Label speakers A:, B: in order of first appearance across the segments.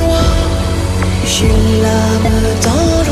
A: noie. J'ai l'âme dans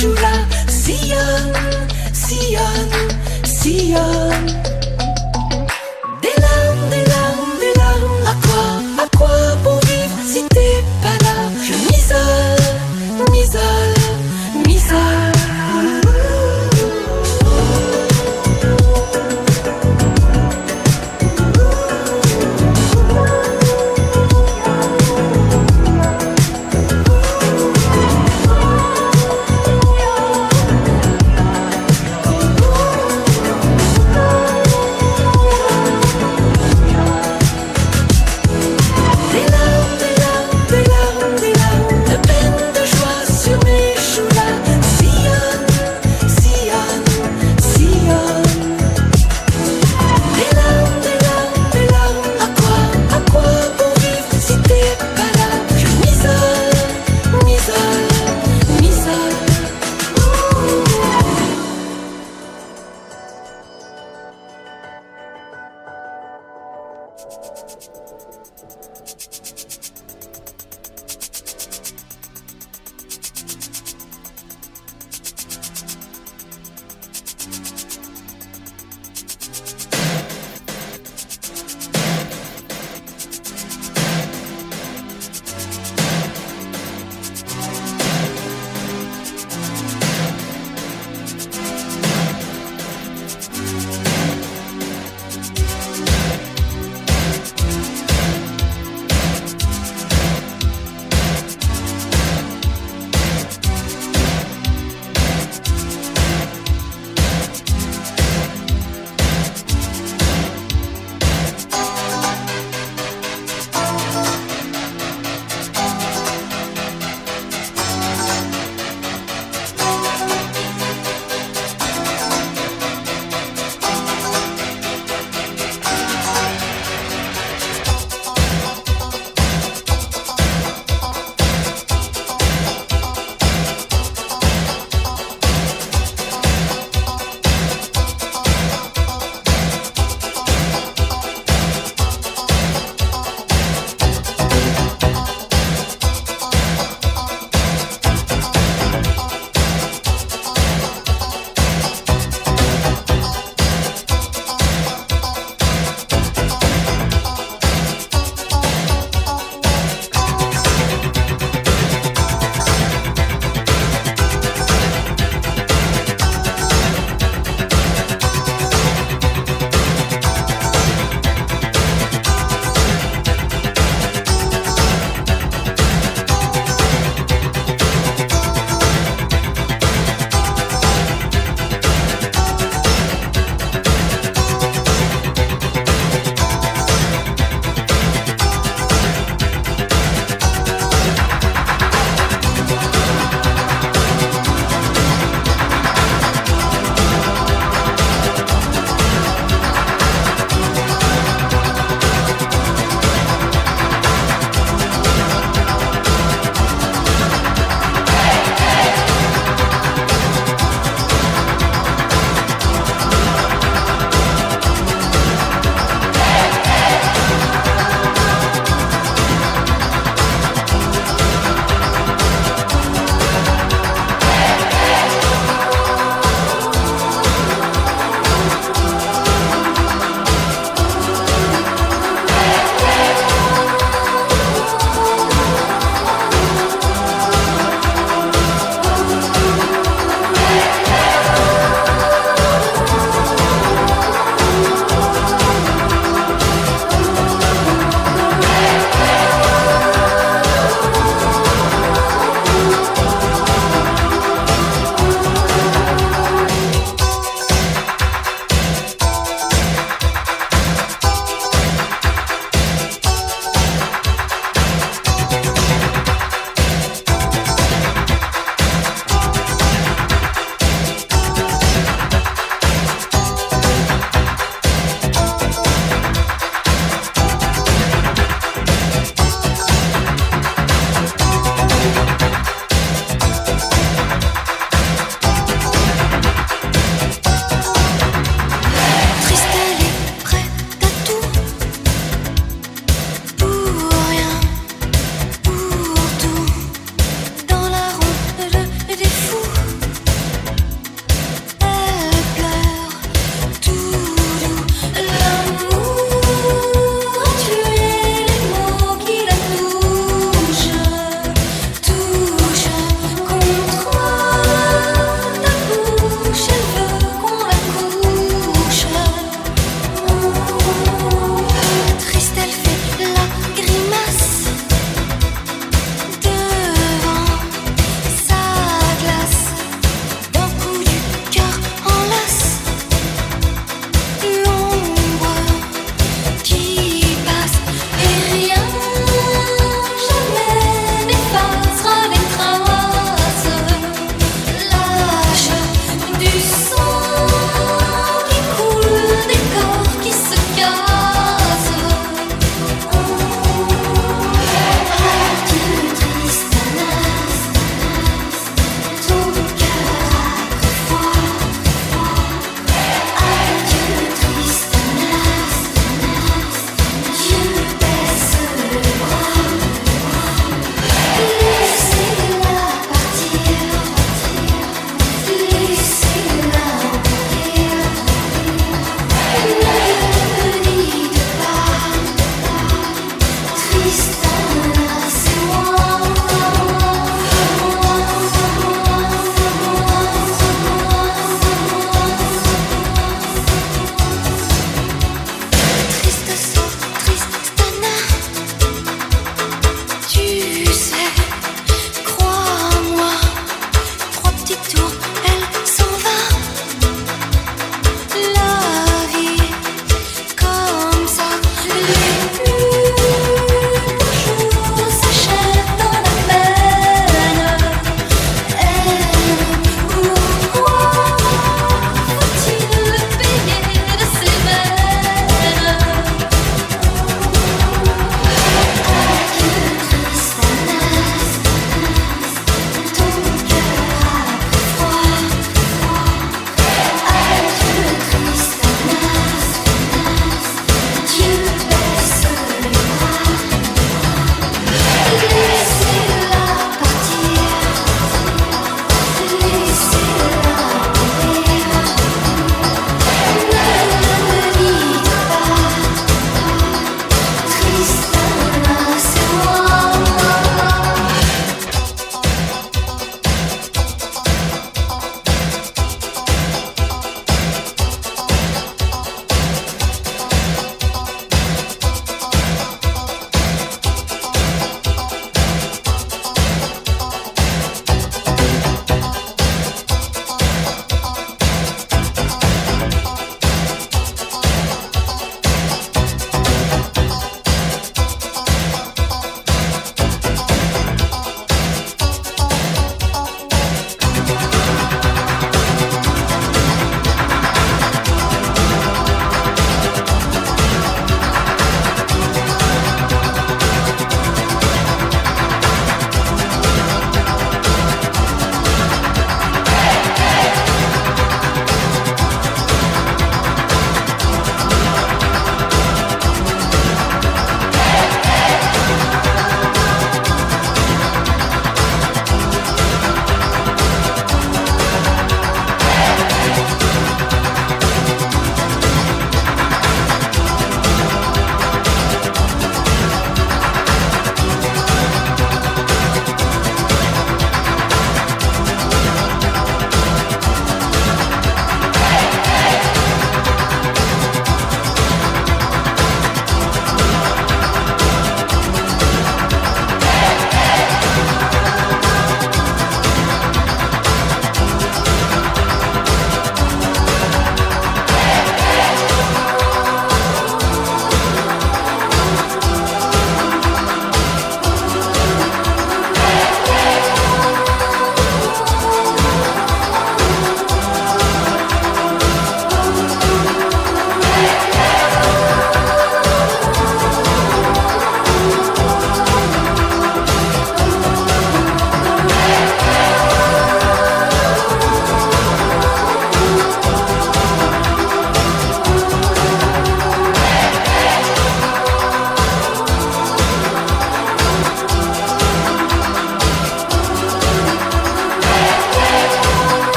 A: mes joues là. Sillonne,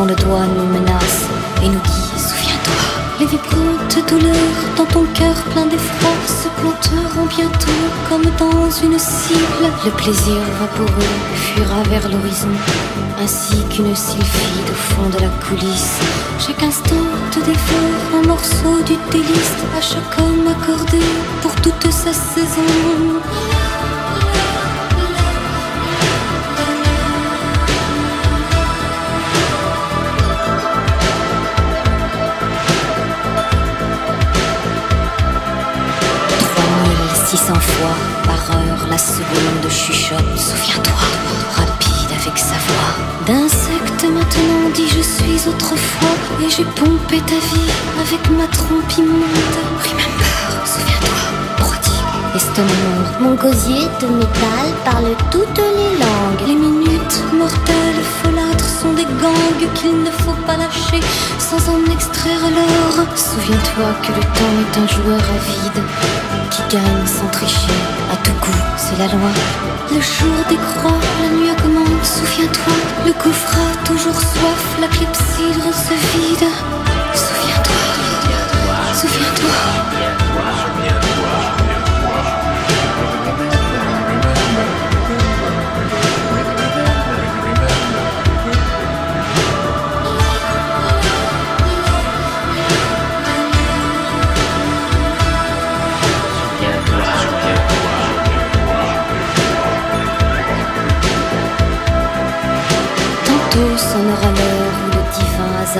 A: dont le doigt nous menace et nous dit Souviens-toi. Les vibrantes douleurs dans ton cœur plein d'effroi se planteront bientôt comme dans une cible. Le plaisir vaporeux fuira vers l'horizon, ainsi qu'une sylphide au fond de la coulisse. Chaque instant te dévore un morceau du délice à chaque homme accordé pour toute sa saison. Seconde chuchote. Souviens-toi, rapide avec sa voix. D'insecte maintenant dit je suis autrefois et j'ai pompé ta vie avec ma trompe immonde. Remember, souviens-toi, prodigue, estomac
B: Mon gosier de métal parle toutes les langues.
A: Les minutes mortelles folâtres sont des gangs qu'il ne faut pas lâcher sans en extraire l'or. Souviens-toi que le temps est un joueur avide qui gagne sans tricher. À tout coup, c'est la loi. Le jour décroît, la nuit commence. Souviens-toi, le coffre a toujours soif, la clepsydre se vide. Souviens-toi, souviens-toi.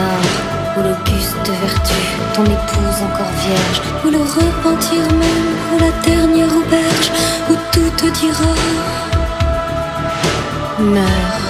A: Hasard, où l'auguste vertu, ton épouse encore vierge, où le repentir même, où la dernière auberge, où tout te dira. Meurs,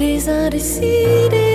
A: Days are receding.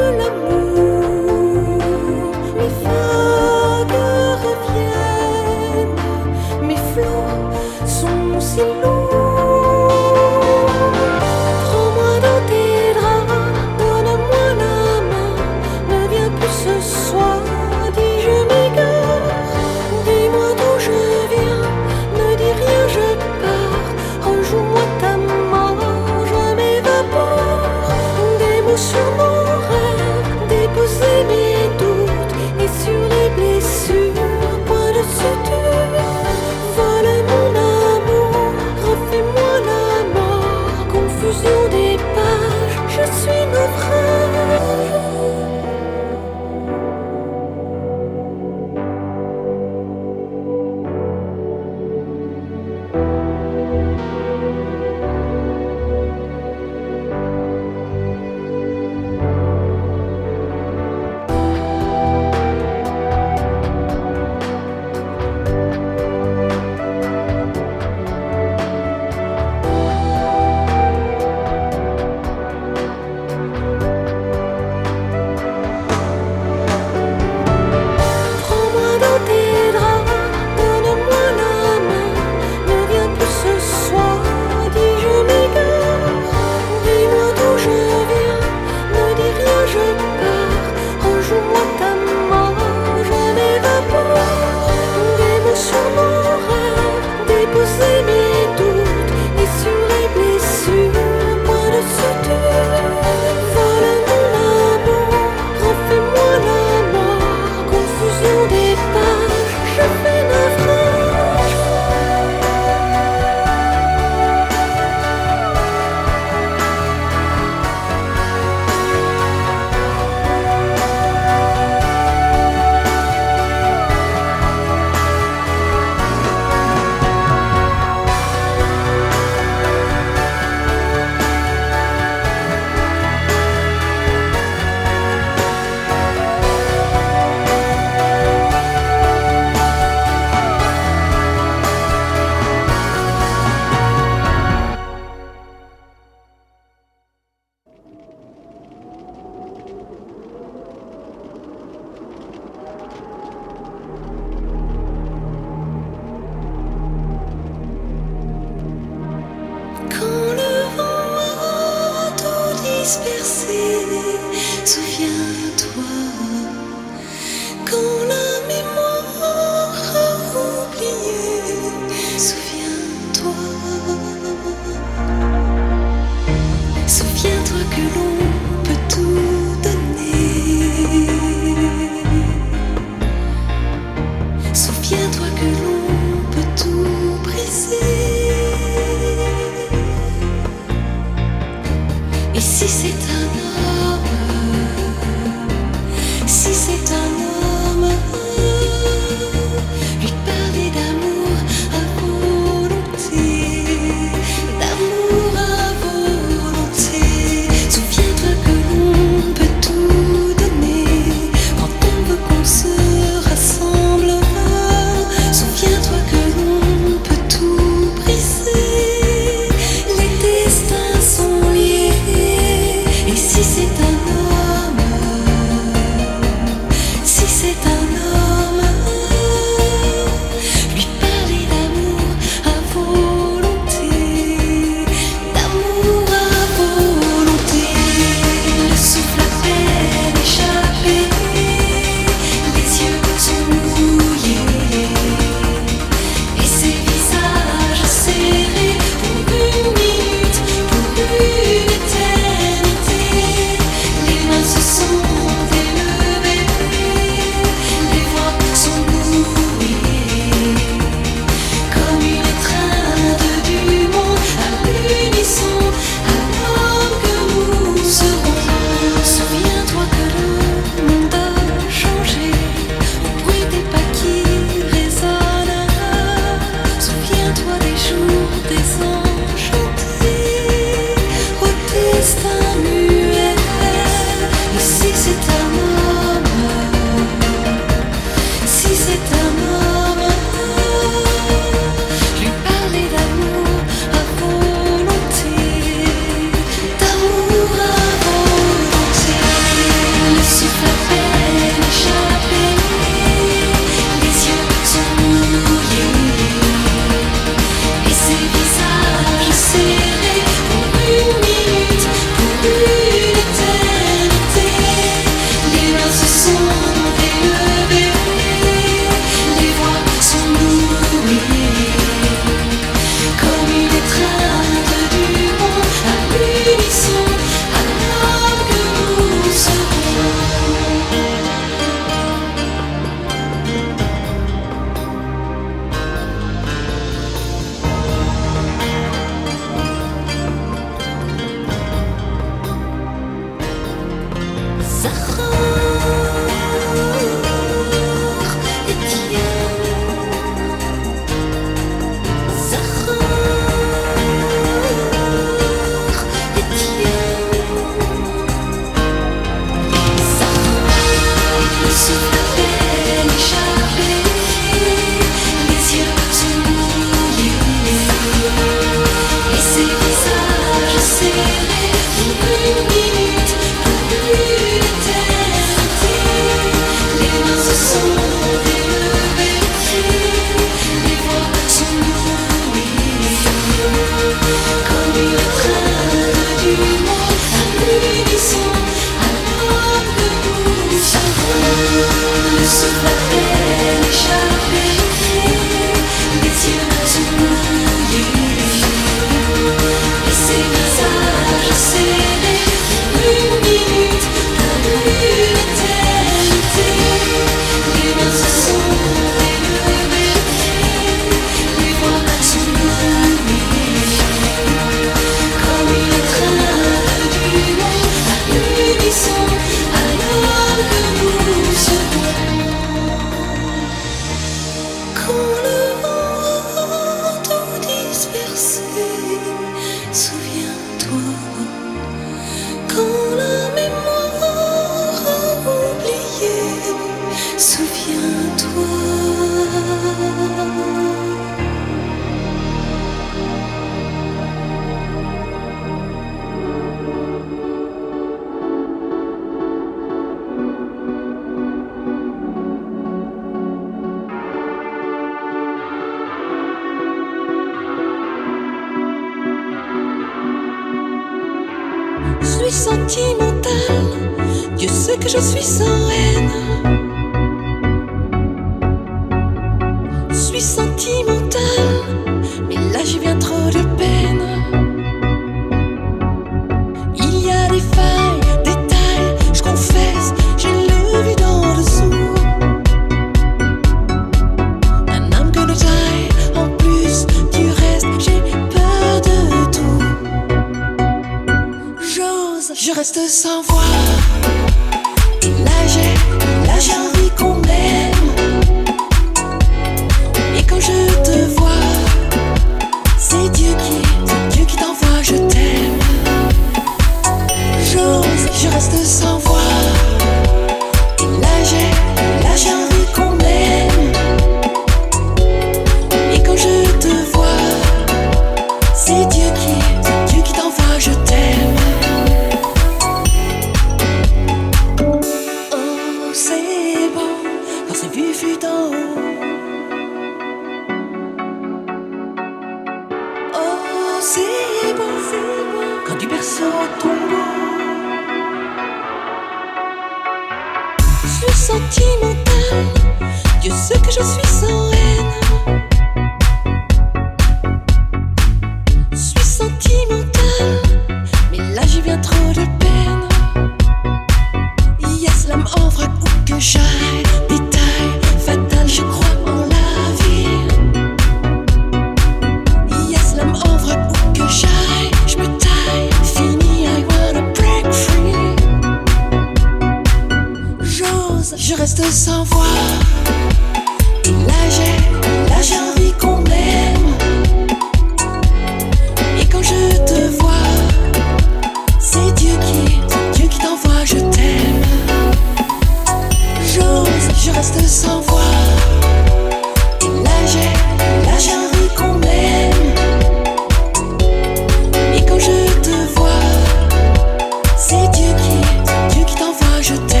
A: Pas les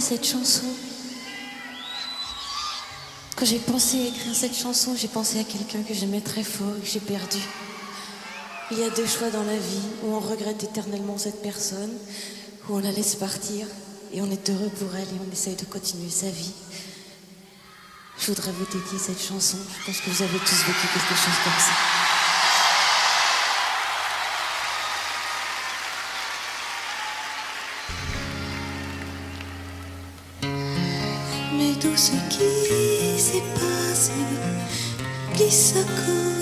A: Cette chanson. Quand j'ai pensé à écrire cette chanson, j'ai pensé à quelqu'un que j'aimais très fort et que j'ai perdu. Il y a deux choix dans la vie, où on regrette éternellement cette personne, où on la laisse partir et on est heureux pour elle et on essaye de continuer sa vie. Je voudrais vous dédier cette chanson. Je pense que vous avez tous vécu quelque chose comme ça. Ce qui s'est passé glisse à côté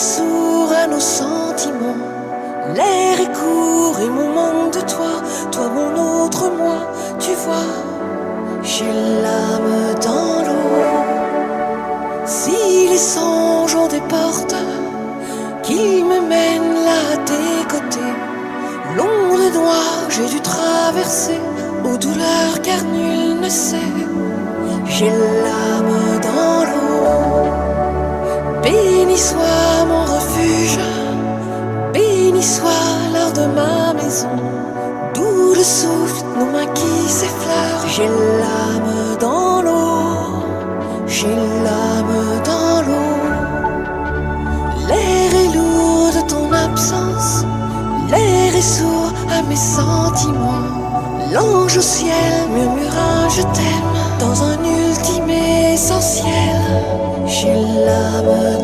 A: sourd à nos sentiments. L'air est court et mon manque de toi, toi mon autre moi, tu vois, j'ai l'âme dans l'eau. Si les songes ont des portes qui me mènent là à tes côtés, l'ombre noire j'ai dû traverser aux douleurs car nul ne sait. J'ai l'âme. Béni soit mon refuge, béni soit l'heure de ma maison. D'où le souffle, nos mains qui. J'ai l'âme dans l'eau, j'ai l'âme dans l'eau. L'air est lourd de ton absence, l'air est sourd à mes sentiments. L'ange au ciel murmura je t'aime dans un ultime essentiel. J'ai l'âme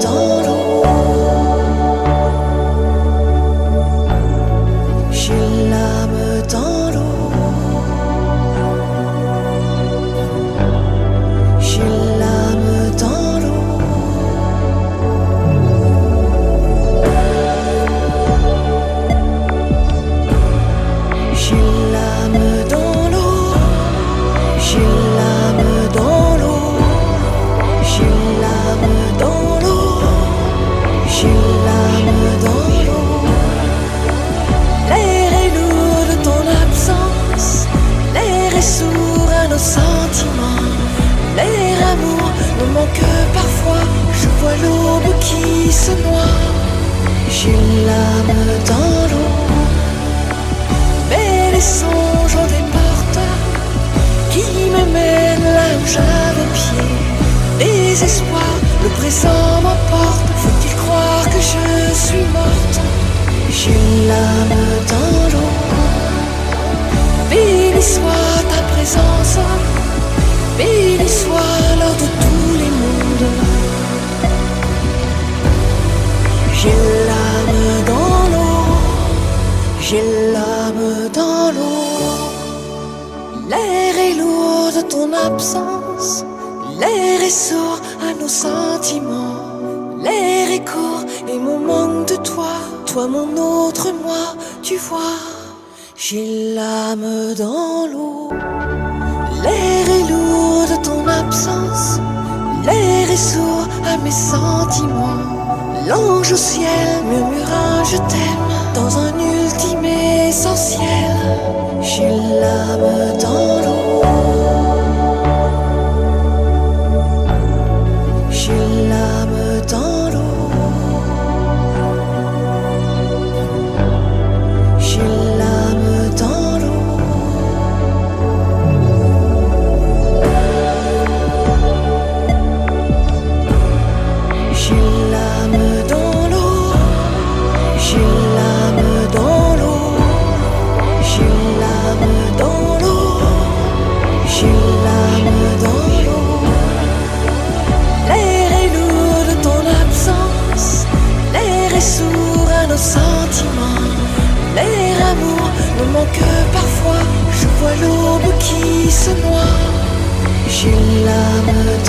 A: l'aube qui se noie. J'ai l'âme dans l'eau. Mais les songes ont des portes qui me mènent là où j'avais pied. Désespoir, le présent m'emporte. Faut-il croire que je suis morte? J'ai l'âme dans l'eau. Béni soit ta présence, béni soit l'heure de tous les mondes. J'ai l'âme dans l'eau, j'ai l'âme dans l'eau. L'air est lourd de ton absence, l'air est sourd à nos sentiments. L'air est court et mon manque de toi, toi mon autre moi, tu vois, j'ai l'âme dans l'eau. L'air est lourd de ton absence, l'air est sourd à mes sentiments. L'ange au ciel murmura je t'aime dans un ultime essentiel. J'ai l'âme dans l'eau. love